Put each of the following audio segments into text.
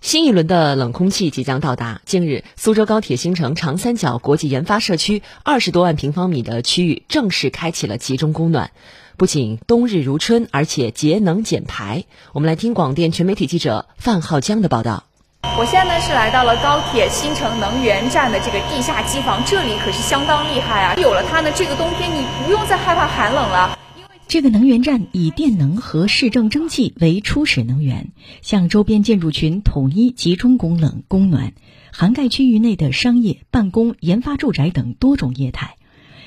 新一轮的冷空气即将到达。近日，苏州高铁新城长三角国际研发社区二十多万平方米的区域正式开启了集中供暖，不仅冬日如春，而且节能减排。我们来听广电全媒体记者范浩江的报道。我现在呢是来到了高铁新城能源站的这个地下机房，这里可是相当厉害啊！有了它呢，这个冬天你不用再害怕寒冷了。这个能源站以电能和市政蒸汽为初始能源，向周边建筑群统一集中供冷供暖，涵盖区域内的商业、办公、研发、住宅等多种业态。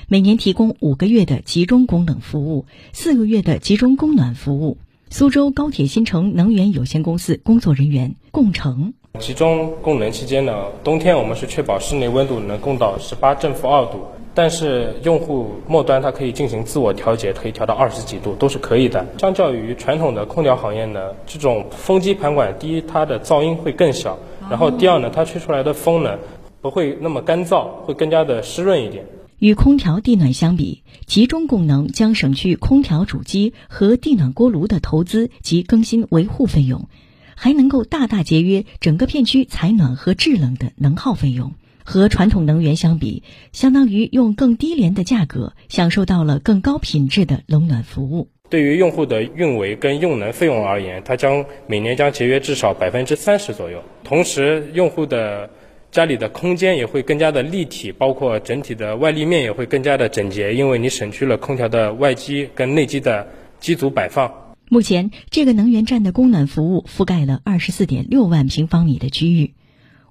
每年提供五个月的集中供冷服务，四个月的集中供暖服务。苏州高铁新城能源有限公司工作人员共成：集中供能期间呢，冬天我们是确保室内温度能供到十八正负二度。但是用户末端它可以进行自我调节，可以调到二十几度都是可以的。相较于传统的空调行业呢，这种风机盘管，第一它的噪音会更小，然后第二呢，它吹出来的风呢不会那么干燥，会更加的湿润一点。与空调地暖相比，集中供能将省去空调主机和地暖锅炉的投资及更新维护费用，还能够大大节约整个片区采暖和制冷的能耗费用。和传统能源相比，相当于用更低廉的价格享受到了更高品质的冷暖服务。对于用户的运维跟用能费用而言，它将每年将节约至少百分之三十左右。同时，用户的家里的空间也会更加的立体，包括整体的外立面也会更加的整洁，因为你省去了空调的外机跟内机的机组摆放。目前，这个能源站的供暖服务覆盖了二十四点六万平方米的区域。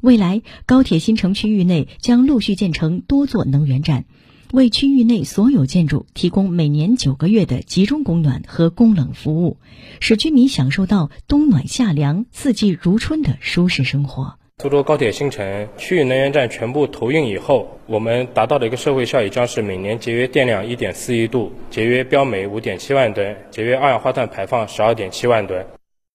未来，高铁新城区域内将陆续建成多座能源站，为区域内所有建筑提供每年九个月的集中供暖和供冷服务，使居民享受到冬暖夏凉、四季如春的舒适生活。苏州高铁新城区域能源站全部投运以后，我们达到的一个社会效益将是每年节约电量一点四亿度，节约标煤五点七万吨，节约二氧化碳排放十二点七万吨。